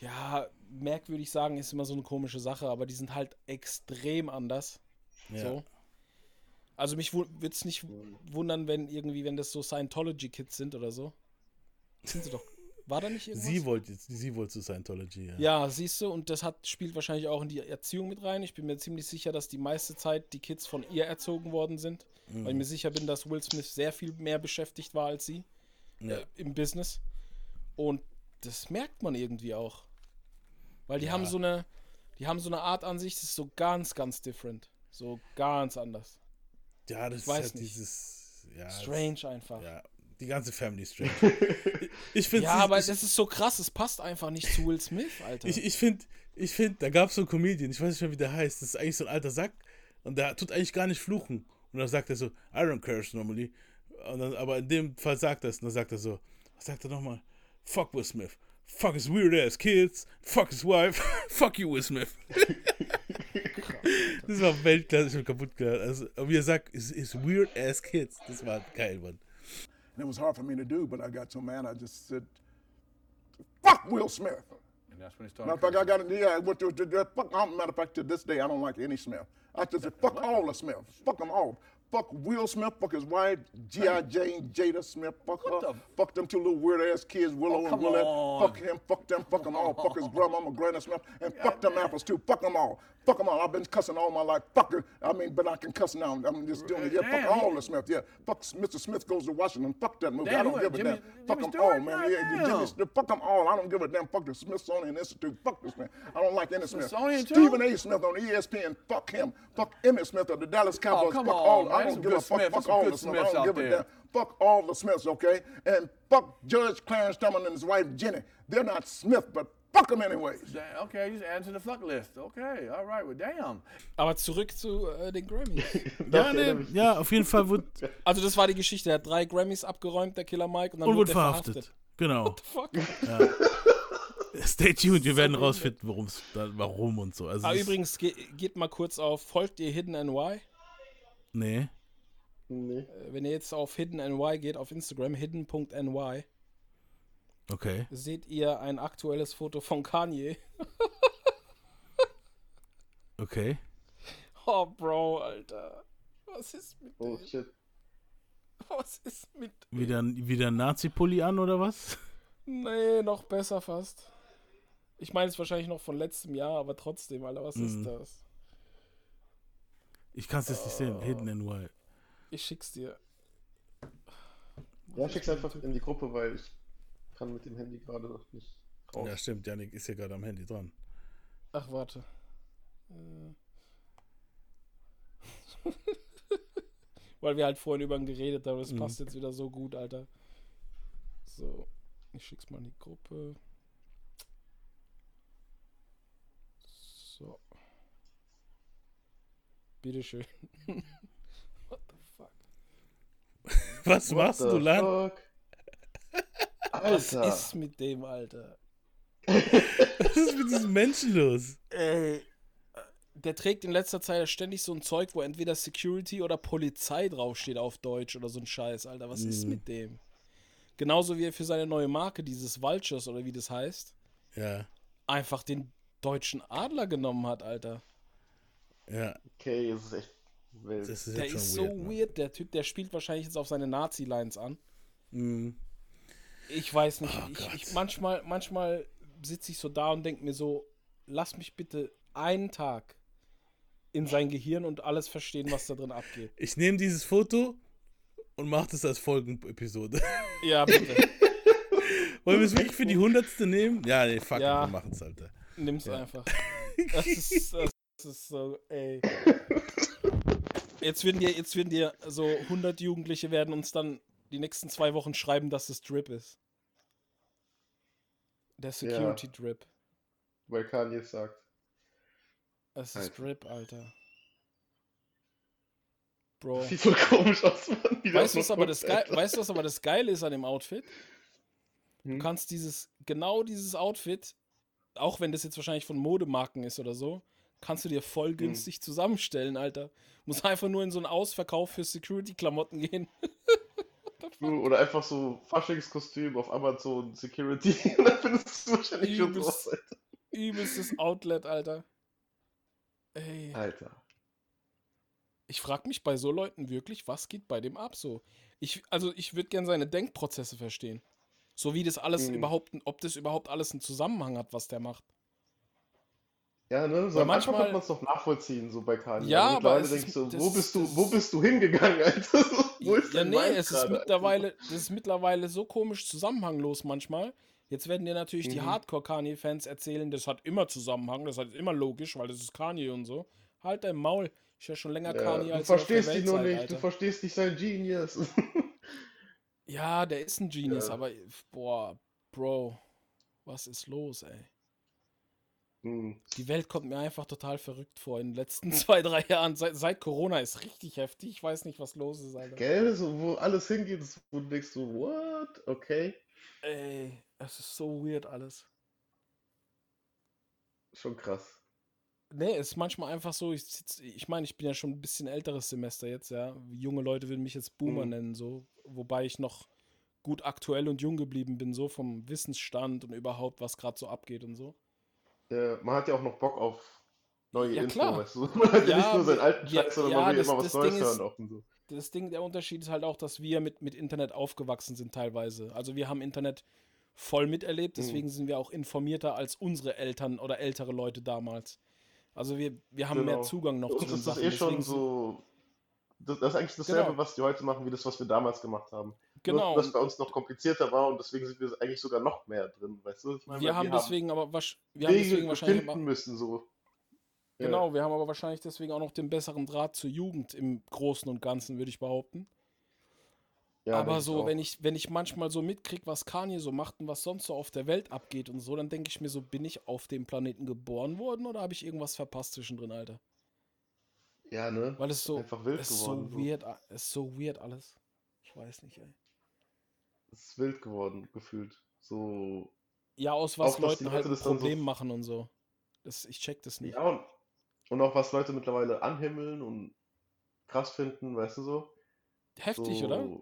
S3: ja, merkwürdig sagen, ist immer so eine komische Sache, aber die sind halt extrem anders. Ja. So. Also mich würde es nicht wundern, wenn irgendwie, wenn das so Scientology-Kids sind oder so. Sind sie doch war da nicht irgendwas?
S1: Sie wollte sie wollte zu Scientology, ja.
S3: Ja, siehst du, und das hat, spielt wahrscheinlich auch in die Erziehung mit rein. Ich bin mir ziemlich sicher, dass die meiste Zeit die Kids von ihr erzogen worden sind. Mhm. Weil ich mir sicher bin, dass Will Smith sehr viel mehr beschäftigt war als sie ja. äh, im Business. Und das merkt man irgendwie auch. Weil die ja. haben so eine, die haben so eine Art an sich, das ist so ganz, ganz different. So ganz anders.
S1: Ja, das ich ist halt dieses. Ja,
S3: Strange das, einfach.
S1: Ja, die ganze Family Strange. ich
S3: finde Ja, aber ich, das ist so krass, es passt einfach nicht zu Will Smith, Alter.
S1: Ich, ich finde, ich find, da gab es so einen Comedian, ich weiß nicht mehr, wie der heißt, das ist eigentlich so ein alter Sack und der tut eigentlich gar nicht fluchen. Und dann sagt er so, I don't curse normally. Dann, aber in dem Fall sagt er es und dann sagt er so, was sagt er nochmal? Fuck Will Smith. Fuck his weird ass kids. Fuck his wife. Fuck you, Will Smith. das war Weltklasse, ich bin kaputt gehört. Also, wie er sagt, his, his weird ass kids. Das war geil, Mann.
S4: And it was hard for me to do, but I got so mad I just said, fuck Will Smith.
S5: And that's when he started.
S4: Matter of fact, I got it. Yeah, what the, the, the, fuck. Matter of fact, to this day, I don't like any Smith. I just said, fuck all the Smiths. Fuck them all. Fuck Will Smith, fuck his wife, G.I. Jane, Jada Smith, fuck
S5: What
S4: her,
S5: the-
S4: fuck them two little weird ass kids, Willow
S5: Oh,
S4: and Willette,
S5: on.
S4: fuck him, fuck them, fuck them all, fuck his grandmama, Granny Smith, and fuck them apples too, fuck them all, fuck them all. I've been cussing all my life, fuck it. I mean, but I can cuss now. I'm just doing it. Yeah,
S5: Damn,
S4: fuck all the Smith. Yeah, fuck Mr. Smith goes to Washington. Fuck that movie.
S5: Damn,
S4: I don't give a
S5: Jimmy-
S4: damn. Fuck
S5: Jimmy
S4: them all, man. Yeah,
S5: Goddamn.
S4: Jimmy. Fuck them all. I don't give a damn. Fuck the Smithsonian Institute. Fuck this man. I don't like any Smith.
S5: Smithsonian, too?
S4: Stephen A. Smith on ESPN. Fuck him. Fuck Emmett Smith of the Dallas oh, Cowboys.
S5: Oh,
S4: fuck
S5: on,
S4: all.
S5: man.
S4: I don't give a fuck.
S5: Smiths.
S4: Fuck all the Smiths. I don't
S5: out
S4: give a
S5: there.
S4: damn. Fuck all the Smiths, okay? And fuck Judge Clarence Tubman and his wife Jenny. They're not Smith, but fuck them anyways.
S5: Damn, Okay, you just add to the fuck list. Okay, all right, well, damn.
S3: Aber zurück zu äh, den Grammys.
S1: Ja, nee, ja, auf jeden Fall wird,
S3: Also das war die Geschichte. Er hat drei Grammys abgeräumt, der Killer Mike, und dann
S1: und
S3: wurde er
S1: verhaftet.
S3: verhaftet.
S1: Genau.
S3: Fuck.
S1: Stay tuned, wir werden rausfinden, warum's, warum und so. Also
S3: Aber übrigens, ge geht mal kurz auf, folgt ihr Hidden NY?
S1: Nee.
S2: Nee.
S3: Äh, Wenn ihr jetzt auf Hidden NY geht, auf Instagram, hidden.ny,
S1: Okay.
S3: seht ihr ein aktuelles Foto von Kanye.
S1: Okay.
S3: Oh, Bro, Alter. Was ist mit
S2: Oh
S3: dem?
S2: shit.
S3: Was ist mit
S1: Wieder, wieder ein Nazi-Pulli an oder was?
S3: Nee, noch besser fast. Ich meine es wahrscheinlich noch von letztem Jahr, aber trotzdem, Alter, was
S1: Mhm.
S3: ist das?
S1: Ich kann es jetzt nicht sehen. Hidden in Wild.
S3: Ich schick's dir.
S2: Ja, schick's einfach in die Gruppe, weil ich kann mit dem Handy gerade noch nicht raus.
S1: Ja, stimmt. Janik ist ja gerade am Handy dran.
S3: Ach, warte. Äh. Weil wir halt vorhin über ihn geredet haben. Das
S1: Mhm.
S3: passt jetzt wieder so gut, Alter. So, ich schick's mal in die Gruppe. So. Bitteschön. What the fuck?
S1: Was
S2: What
S1: machst du, Lan?
S2: fuck?
S3: Was
S2: Alter.
S3: ist mit dem, Alter?
S1: Was ist mit diesem Menschen los?
S3: Ey. Der trägt in letzter Zeit ständig so ein Zeug, wo entweder Security oder Polizei draufsteht auf Deutsch oder so ein Scheiß, Alter. Was ist
S1: Mhm.
S3: mit dem? Genauso wie er für seine neue Marke, dieses Vultures oder wie das heißt,
S1: Ja,
S3: einfach den deutschen Adler genommen hat, Alter.
S1: Ja.
S2: Okay, es ist echt wild.
S1: Das ist
S3: Der ist
S1: weird,
S3: so
S1: Mann.
S3: weird, der Typ, der spielt wahrscheinlich jetzt auf seine Nazi-Lines an.
S1: Mhm.
S3: Ich weiß nicht.
S1: Oh
S3: ich, ich, manchmal manchmal sitze ich so da und denke mir so, lass mich bitte einen Tag in sein Gehirn und alles verstehen, was da drin abgeht.
S1: Ich nehme dieses Foto und mache das als Folgenepisode.
S3: Ja, bitte.
S1: Wollen wir es wirklich für die hundertste nehmen? Ja, nee, fuck,
S3: Ja.
S1: wir machen es, Alter.
S3: Nimm's
S1: Ja.
S3: einfach. Das ist, das ist so, ey. Jetzt werden dir, jetzt werden dir so 100 Jugendliche werden uns dann die nächsten zwei Wochen schreiben, dass es Drip ist. Der Security Drip.
S2: Weil Kanye sagt.
S3: Es ist
S2: Alter.
S3: Drip, Alter. Bro.
S2: Sieht so komisch aus, Mann.
S3: Weißt du, was aber das Geil, weißt du, was aber das Geile ist an dem Outfit? Du
S2: Hm?
S3: kannst dieses, genau dieses Outfit, auch wenn das jetzt wahrscheinlich von Modemarken ist oder so, kannst du dir voll günstig zusammenstellen, Alter. Muss einfach nur in so einen Ausverkauf für Security-Klamotten gehen.
S2: Oder einfach so Faschingskostüm auf Amazon Security. Und dann findest du wahrscheinlich schon
S3: Übelst.
S2: sowas. Alter.
S3: Übelstes Outlet, Alter. Ey.
S2: Alter.
S3: Ich frage mich bei so Leuten wirklich, was geht bei dem ab so? Ich, also ich würde gerne seine Denkprozesse verstehen. So wie das alles
S2: Mhm.
S3: überhaupt, ob das überhaupt alles einen Zusammenhang hat, was der macht.
S2: Ja, ne? So
S3: manchmal-
S2: kann man es doch nachvollziehen, so bei Kanye.
S3: Ja,
S2: Aber
S3: es ist-
S2: so, wo
S3: ist-
S2: bist du, wo
S3: ist-
S2: bist du hingegangen, Alter? Wo ist
S3: ja, nee, es ist mittlerweile, das ist mittlerweile so komisch zusammenhanglos manchmal. Jetzt werden dir natürlich die
S2: Mhm.
S3: Hardcore-Kanye-Fans erzählen, das hat immer Zusammenhang, das ist immer logisch, weil das ist Kanye und so. Halt dein Maul. Ich höre schon länger
S2: Ja,
S3: Kanye
S2: du
S3: als der
S2: verstehst ihn nur nicht,
S3: seid,
S2: du
S3: Alter.
S2: verstehst nicht sein Genius.
S3: Ja, der ist ein Genius,
S2: Ja.
S3: aber boah, Bro, was ist los, ey?
S2: Hm.
S3: Die Welt kommt mir einfach total verrückt vor in den letzten zwei, drei Jahren. Seit, seit Corona ist richtig heftig. Ich weiß nicht, was los ist, Alter.
S2: Gell, so, wo alles hingeht, ist, wo du denkst so, what? Okay.
S3: Ey, es ist so weird alles.
S2: Schon krass.
S3: Nee, es ist manchmal einfach so, ich sitz, ich meine, ich bin ja schon ein bisschen älteres Semester jetzt, ja. Junge Leute würden mich jetzt Boomer
S2: Mhm.
S3: nennen, so. Wobei ich noch gut aktuell und jung geblieben bin, so vom Wissensstand und überhaupt, was gerade so abgeht und so.
S2: Ja, man hat ja auch noch Bock auf neue
S3: Ja,
S2: Info,
S3: klar.
S2: weißt du? Man hat ja,
S3: Ja,
S2: nicht nur seinen alten
S3: ja,
S2: Scheiß, sondern
S3: ja,
S2: man will
S3: das-
S2: immer was
S3: das
S2: Neues
S3: Ding ist-
S2: hören auch und so.
S3: Das Ding, der Unterschied ist halt auch, dass wir mit, mit Internet aufgewachsen sind teilweise. Also wir haben Internet voll miterlebt,
S2: Mhm.
S3: deswegen sind wir auch informierter als unsere Eltern oder ältere Leute damals. Also wir, wir haben mehr
S2: Genau.
S3: Zugang noch
S2: Für
S3: zu
S2: uns
S3: den
S2: ist das
S3: Sachen.
S2: eh schon so. Das, das ist eigentlich dasselbe,
S3: Genau.
S2: was die heute machen, wie das, was wir damals gemacht haben.
S3: Genau.
S2: Nur, dass bei uns noch komplizierter war und deswegen sind wir eigentlich sogar noch mehr drin, weißt du? Ich meine,
S3: wir haben deswegen aber wasch- wir haben
S2: Wege
S3: deswegen wahrscheinlich aber,
S2: müssen, so. Ja.
S3: genau, wir haben aber wahrscheinlich deswegen auch noch den besseren Draht zur Jugend im Großen und Ganzen, würde ich behaupten.
S2: Ja,
S3: aber
S2: ich
S3: so,
S2: auch.
S3: wenn ich, wenn ich manchmal so mitkriege, was Kanye so macht und was sonst so auf der Welt abgeht und so, dann denke ich mir so, bin ich auf dem Planeten geboren worden oder habe ich irgendwas verpasst zwischendrin, Alter?
S2: Ja, ne?
S3: Weil es so,
S2: Einfach wild
S3: es ist
S2: geworden.
S3: so weird, es ist so weird alles. Ich weiß nicht, ey.
S2: Es ist wild geworden, gefühlt. So.
S3: Ja, aus was
S2: Auch,
S3: Leuten halt
S2: Leute
S3: ein
S2: das dann so-
S3: Problem machen und so. Das, ich check das nicht.
S2: Ja, und, und auch was Leute mittlerweile anhimmeln und krass finden, weißt du so?
S3: Heftig,
S2: so,
S3: oder?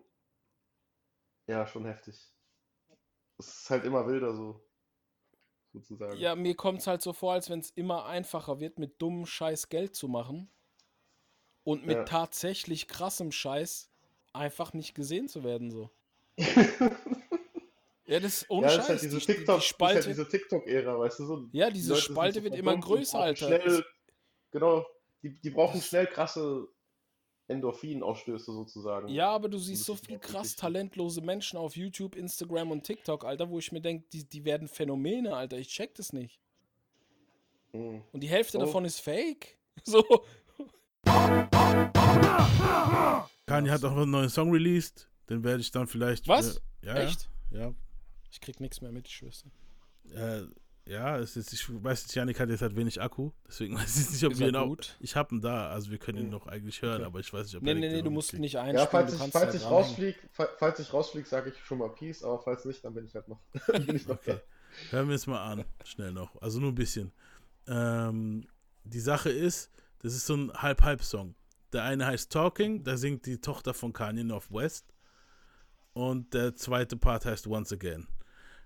S2: Ja, schon heftig. Es ist halt immer wilder so. Sozusagen.
S3: Ja, mir kommt es halt so vor, als wenn es immer einfacher wird, mit dummem Scheiß Geld zu machen und mit
S2: Ja.
S3: tatsächlich krassem Scheiß einfach nicht gesehen zu werden, so. Ja, das ist ohne
S2: Ja, das
S3: Scheiß.
S2: ist halt diese
S3: die, die,
S2: TikTok,
S3: die Spalte,
S2: halt diese TikTok-Ära, weißt du so?
S3: ja,
S2: Die
S3: diese
S2: sind
S3: Spalte
S2: so
S3: wird immer größer, Alter.
S2: Schnell, genau, die, die brauchen schnell krasse Endorphinausstöße sozusagen.
S3: Ja, aber du siehst so viel krass talentlose Menschen auf YouTube, Instagram und TikTok, Alter, wo ich mir denke, die, die werden Phänomene, Alter. Ich check das nicht.
S2: Mhm.
S3: Und die Hälfte
S2: Oh.
S3: davon ist fake. So.
S1: Kanye hat auch einen neuen Song released. Den werde ich dann vielleicht.
S3: Was?
S1: Äh, ja,
S3: Echt?
S1: Ja.
S3: Ich krieg nichts mehr mit, ich schwör's dir.
S1: Äh, ja, es ist, ich weiß nicht, Janik hat jetzt halt wenig Akku, deswegen weiß ich nicht, ob
S3: Ist
S1: wir ihn auch.
S3: gut?
S1: Ich habe ihn da, also wir können ihn noch eigentlich hören,
S3: Okay.
S1: aber ich weiß nicht, ob
S3: Nee, nee, nee, du musst
S1: mitkriegt.
S3: nicht
S2: Ja,
S3: einspielen,
S2: falls
S3: du
S2: ich, falls ich fa- falls ich rausfliege, sage ich schon mal Peace, aber falls nicht, dann bin ich halt noch, bin ich noch
S1: Okay.
S2: da.
S1: Hören wir es mal an, schnell noch. Also nur ein bisschen. Ähm, die Sache ist, das ist so ein Halb-Halb-Song. Der eine heißt Talking, da singt die Tochter von Kanye Northwest. Und der zweite Part heißt Once Again.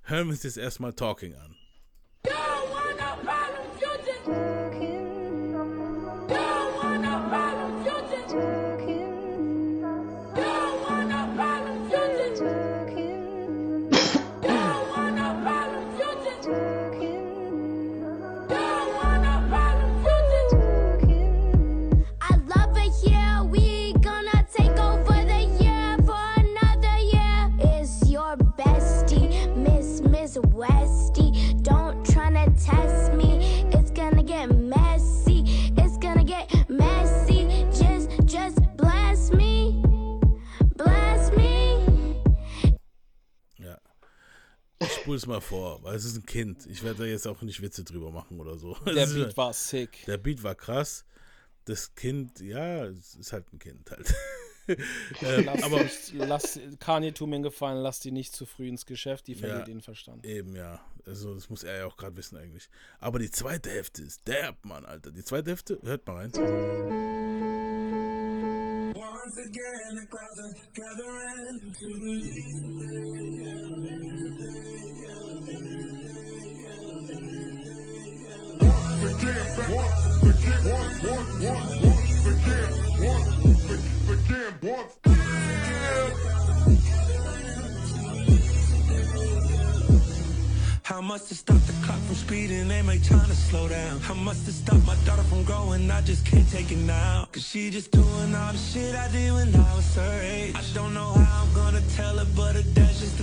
S1: Hören wir uns jetzt erstmal Talking an. Ich spul's mal vor, weil es ist ein Kind. Ich werde da jetzt auch nicht Witze drüber machen oder so.
S3: Der
S1: Es
S3: Beat war sick.
S1: Der Beat war krass. Das Kind, ja, es ist halt ein Kind halt. ähm,
S3: Lass,
S1: aber
S3: nicht, lass Kanye tu mir Gefallen, lass die nicht zu früh ins Geschäft, die verliert
S1: Ja.
S3: den Verstand.
S1: eben, ja. Also, das muss er ja auch gerade wissen eigentlich. Aber die zweite Hälfte ist derb, Mann, Alter. Die zweite Hälfte, hört mal rein.
S6: Once again, the crowds are gathering to believe. How much to stop the clock from speeding? They make to slow down. How much to stop my daughter from growing? I just can't take it now. Cause she just doing all the shit I did when I was her age. I don't know how I'm gonna tell her, but her dad's just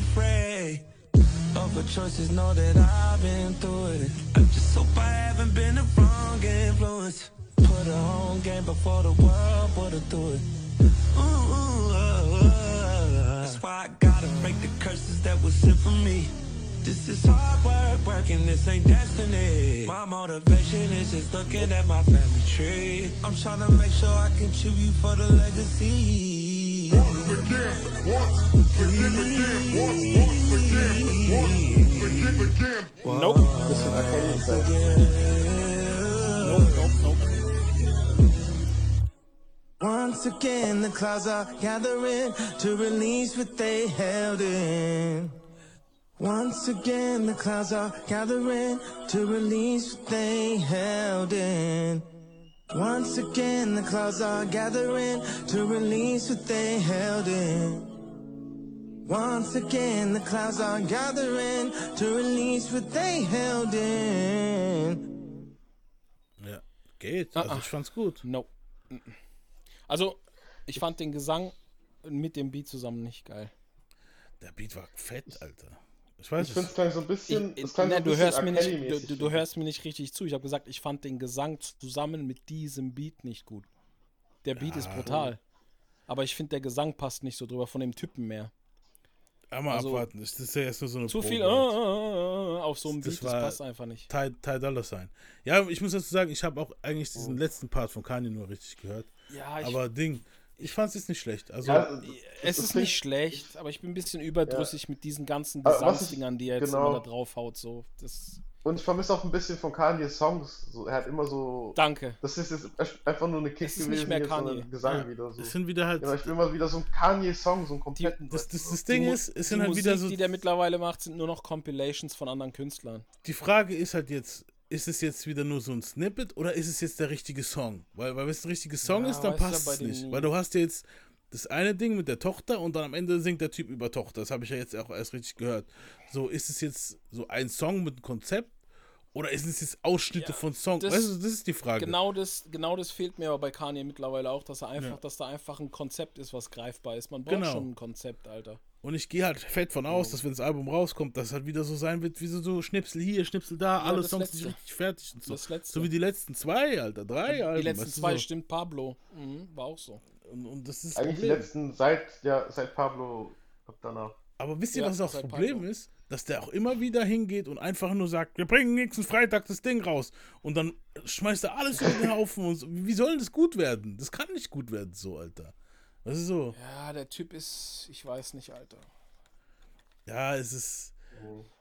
S6: of choices. Know that I've been through it. I just hope I haven't been the wrong influence. Put her on game before the world her through it. Ooh, ooh, oh, oh. That's why I gotta break the curses that was sent for me. This is hard work, working, this ain't destiny. My motivation is just looking at my family tree. I'm trying to make sure I contribute for the legacy.
S3: Nope.
S2: Bisschen Erkennungszeit.
S3: Nope, nope, nope.
S6: Once Once again, the clouds are gathering to release what they held in. Once again, the clouds are gathering to release what they held in. Once again, the clouds are gathering to release what they held in. Once again, the clouds are gathering to release what they held in.
S1: Ja, geht.
S3: Ah,
S1: Also
S3: ah.
S1: ich fand's gut.
S3: No. Also, ich fand den Gesang mit dem Beat zusammen nicht geil.
S1: Der Beat war fett, Alter. Ich weiß
S2: Ich finde
S1: es.
S2: so ein bisschen.
S3: Ich,
S2: es klang so
S3: ne,
S2: ein
S3: du,
S2: bisschen
S3: hörst mir nicht, du, du, hörst mir nicht richtig zu. Ich habe gesagt, ich fand den Gesang zusammen mit diesem Beat nicht gut. Der Beat ist brutal. Aber ich finde, der Gesang passt nicht so drüber von dem Typen mehr.
S1: Einmal
S3: also-
S1: abwarten. Das ist ja erst nur so eine
S3: Zu
S1: Probe
S3: viel äh, auf so einem
S1: Das
S3: Beat, das passt einfach nicht.
S1: Ty, Ty Dolla Sign. Ja, ich muss dazu sagen, ich habe auch eigentlich diesen letzten Part von Kanye nur richtig gehört.
S3: Ja, ich,
S1: Aber Ding, ich fand es jetzt nicht schlecht. Also,
S2: Ja,
S3: es
S2: das
S3: ist
S2: klingt-
S3: nicht schlecht, aber ich bin ein bisschen überdrüssig mit diesen ganzen Gesangsdingern, die er jetzt
S2: genau.
S3: immer da draufhaut. So. Das,
S2: Und ich vermisse auch ein bisschen von Kanye Songs. So, er hat immer so.
S3: danke.
S2: Das ist jetzt einfach nur eine Kick
S3: Es ist
S2: gewesen,
S3: nicht mehr
S2: so
S3: Kanye.
S2: ein Gesang
S1: Ja,
S2: wieder. So.
S1: es sind wieder halt.
S2: Genau, ich will mal wieder so einen Kanye-Song, so einen kompletten.
S1: das, das, das
S3: Die
S1: Ding ist, es
S3: die
S1: sind halt
S3: Musik,
S1: wieder so.
S3: die der mittlerweile macht, sind nur noch Compilations von anderen Künstlern.
S1: Die Frage ist halt jetzt, ist es jetzt wieder nur so ein Snippet oder ist es jetzt der richtige Song? Weil, weil wenn es ein richtiger Song
S3: Ja,
S1: ist, dann
S3: ja
S1: passt es nicht.
S3: nie.
S1: Weil du hast ja jetzt das eine Ding mit der Tochter und dann am Ende singt der Typ über Tochter. Das habe ich ja jetzt auch erst richtig gehört. So, ist es jetzt so ein Song mit einem Konzept oder ist es jetzt Ausschnitte von Songs?
S3: das-
S1: weißt du, das ist die Frage.
S3: Genau das, genau das fehlt mir aber bei Kanye mittlerweile auch, dass er einfach,
S1: Ja.
S3: dass da einfach ein Konzept ist, was greifbar ist. Man braucht
S1: Genau.
S3: schon ein Konzept, Alter.
S1: Und ich gehe halt fett von aus, dass wenn das Album rauskommt, das halt wieder so sein wird, wie so, so Schnipsel hier, Schnipsel da, alle
S3: das
S1: Songs sind richtig fertig und so.
S3: Das Letzte.
S1: So wie die letzten zwei, Alter, drei Alben.
S3: Die letzten zwei,
S1: so.
S3: stimmt, Pablo. Mhm, war auch so.
S1: Und, und das ist
S2: Eigentlich die
S1: Problem.
S2: letzten seit, ja, seit Pablo ab danach.
S1: Aber wisst ihr,
S3: Ja,
S1: was auch das Problem
S3: Pablo.
S1: ist? Dass der auch immer wieder hingeht und einfach nur sagt, wir bringen nächsten Freitag das Ding raus. Und dann schmeißt er alles über den Haufen. Und so. Wie soll das gut werden? Das kann nicht gut werden, so, Alter. Das ist so.
S3: Ja, der Typ ist, ich weiß nicht, Alter.
S1: Ja, es ist.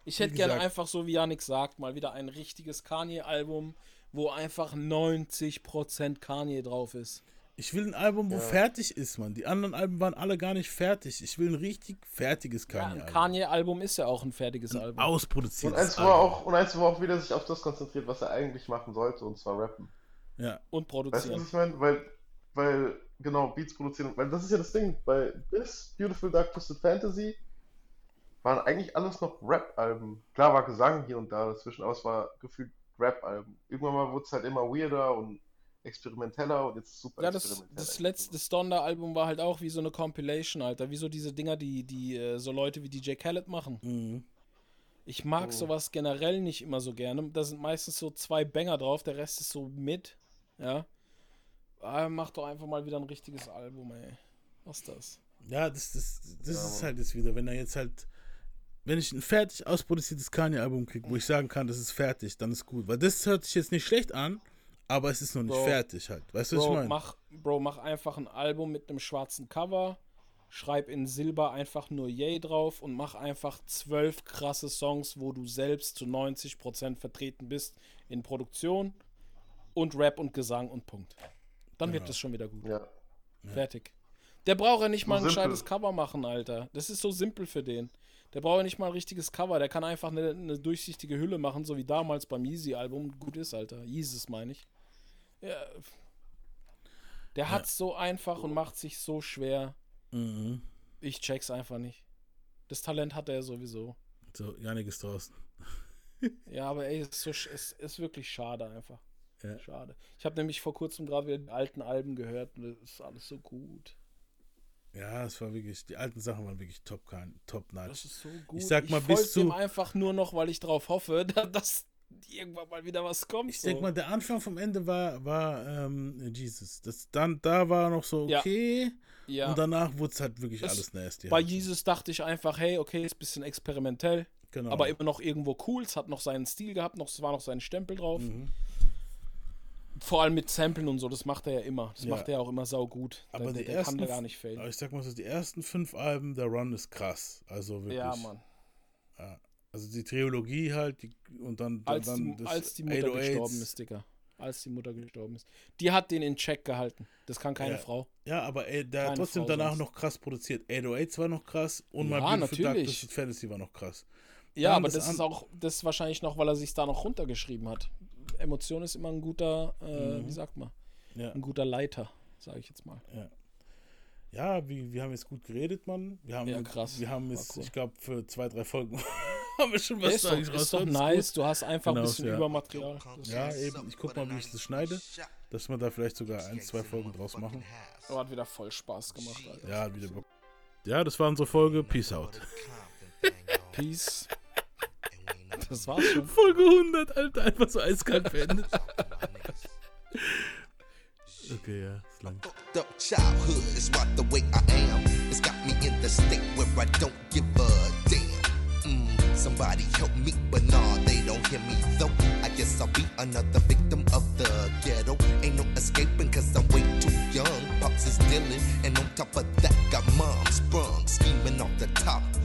S3: Ich hätte gerne einfach, so wie Yannick sagt, mal wieder ein richtiges Kanye-Album, wo einfach 90% Kanye drauf ist.
S1: Ich will ein Album, wo fertig ist, Mann. Die anderen Alben waren alle gar nicht fertig. Ich will ein richtig fertiges
S3: Ja, ein
S1: Kanye-Album.
S3: Kanye-Album ist ja auch ein fertiges Album.
S2: Und
S1: Ausproduziertes
S2: eins, wo er
S1: Album.
S2: auch, und eins, wo er auch wieder sich auf das konzentriert, was er eigentlich machen sollte, und zwar rappen.
S1: Ja.
S3: Und
S2: Weißt du,
S3: produzieren.
S2: was ich meine? Weil, weil, genau, Beats produzieren, weil das ist ja das Ding, bei bis Beautiful Dark Twisted Fantasy waren eigentlich alles noch Rap-Alben. Klar war Gesang hier und da dazwischen, aber es war gefühlt Rap-Alben. Irgendwann mal wurde es halt immer weirder und experimenteller und jetzt super
S3: Ja, das, das letzte das Donda-Album war halt auch wie so eine Compilation, Alter. Wie so diese Dinger, die, die äh, so Leute wie DJ Khaled machen.
S1: Mhm.
S3: Ich mag sowas generell nicht immer so gerne. Da sind meistens so zwei Banger drauf, der Rest ist so mit. Ja. Ah, mach doch einfach mal wieder ein richtiges Album, ey. Was ist das?
S1: Ja, das, das, das ist halt jetzt wieder, wenn er jetzt halt, wenn ich ein fertig ausproduziertes Kanye-Album kriege, wo ich sagen kann, das ist fertig, dann ist gut. Weil das hört sich jetzt nicht schlecht an, aber es ist noch nicht
S3: Bro.
S1: fertig halt. Weißt du, was ich
S3: Bro
S1: meine?
S3: mach, Bro, mach einfach ein Album mit einem schwarzen Cover, schreib in Silber einfach nur Yay drauf und mach einfach zwölf krasse Songs, wo du selbst zu 90% vertreten bist in Produktion und Rap und Gesang und Punkt. Dann
S1: Genau.
S3: wird das schon wieder gut.
S2: Ja.
S3: Fertig. Der braucht ja nicht mal ein
S2: simpel.
S3: gescheites Cover machen, Alter. Das ist so simpel für den. Der braucht ja nicht mal ein richtiges Cover. Der kann einfach eine, eine durchsichtige Hülle machen, so wie damals beim Yeezy-Album. Gut ist, Alter. Yeezys meine ich. Ja. Der hat's so einfach und macht sich so schwer.
S1: Mhm.
S3: Ich check's einfach nicht. Das Talent hat er sowieso.
S1: So, Janik ist draußen.
S3: Ja, aber ey, es ist, so, sch- es ist wirklich schade einfach.
S1: Ja.
S3: Schade. Ich habe nämlich vor kurzem gerade wieder die alten Alben gehört und das ist alles so gut.
S1: Ja, es war wirklich, die alten Sachen waren wirklich top, top
S3: Das
S1: notch.
S3: ist so gut.
S1: sag mal,
S3: ich
S1: bis zu-
S3: einfach nur noch, weil ich drauf hoffe, dass irgendwann mal wieder was kommt.
S1: Ich
S3: so.
S1: denke mal, der Anfang vom Ende war, war ähm, Jesus. Das, dann, da war noch so
S3: Ja.
S1: okay.
S3: ja.
S1: Und danach wurde es halt wirklich
S3: Es-
S1: alles nasty.
S3: Bei
S1: halt.
S3: Jesus dachte ich einfach, hey, okay, ist ein bisschen experimentell,
S1: Genau.
S3: aber immer noch irgendwo cool. Es hat noch seinen Stil gehabt, noch, es war noch sein Stempel drauf.
S1: Mhm.
S3: Vor allem mit Samplen und so, das macht er ja immer. Das
S1: Ja.
S3: macht er ja auch immer sau gut.
S1: aber
S3: der,
S1: die
S3: der
S1: ersten,
S3: kann da gar nicht fehlen.
S1: aber ich sag mal so, die ersten fünf Alben, der Run ist krass. Also wirklich.
S3: Ja, Mann.
S1: Also die Trilogie halt die, und dann,
S3: Als,
S1: dann
S3: die,
S1: das
S3: als die Mutter
S1: 808s.
S3: gestorben ist, Digga. als die Mutter gestorben ist. Die hat den in Check gehalten. Das kann keine
S1: Ja.
S3: Frau.
S1: Ja, aber ey, der hat trotzdem
S3: Frau
S1: danach
S3: sonst.
S1: noch krass produziert. 808 war noch krass und
S3: Ja,
S1: My Beautiful Dark Fantasy war noch krass.
S3: Ja,
S1: Dann
S3: aber
S1: das
S3: das, ist auch, das ist wahrscheinlich noch, weil er sich da noch runtergeschrieben hat. Emotion ist immer ein guter, äh, wie sagt man,
S1: Mhm. Ja.
S3: ein guter Leiter, sage ich jetzt mal.
S1: Ja, wir, wir haben jetzt gut geredet, Mann. Wir haben,
S3: Ja, krass.
S1: Wir haben jetzt,
S3: cool.
S1: ich glaube, für zwei, drei Folgen haben wir schon was
S3: ist, doch, ist doch nice, du hast einfach
S1: Genau,
S3: ein bisschen
S1: ja.
S3: Übermaterial.
S1: Ja, eben. Ich guck mal, wie ich das schneide. Dass wir da vielleicht sogar ein, zwei Folgen draus machen.
S3: oh, hat wieder voll Spaß gemacht, Alter.
S1: Ja, hat wieder Bock. Ja, das war unsere Folge. Peace out.
S3: Peace. Das war's schon.
S1: Folge 100, Alter. Einfach so eiskalt beendet. Okay, ja, ist lang.
S7: up childhood is right the way I am. It's got me in the state where I don't give a damn. Mm, somebody help me, but nah, they don't hear me though. I guess I'll be another victim of the ghetto. Ain't no escaping cause I'm way too young. Pops is dealing, and on top of that,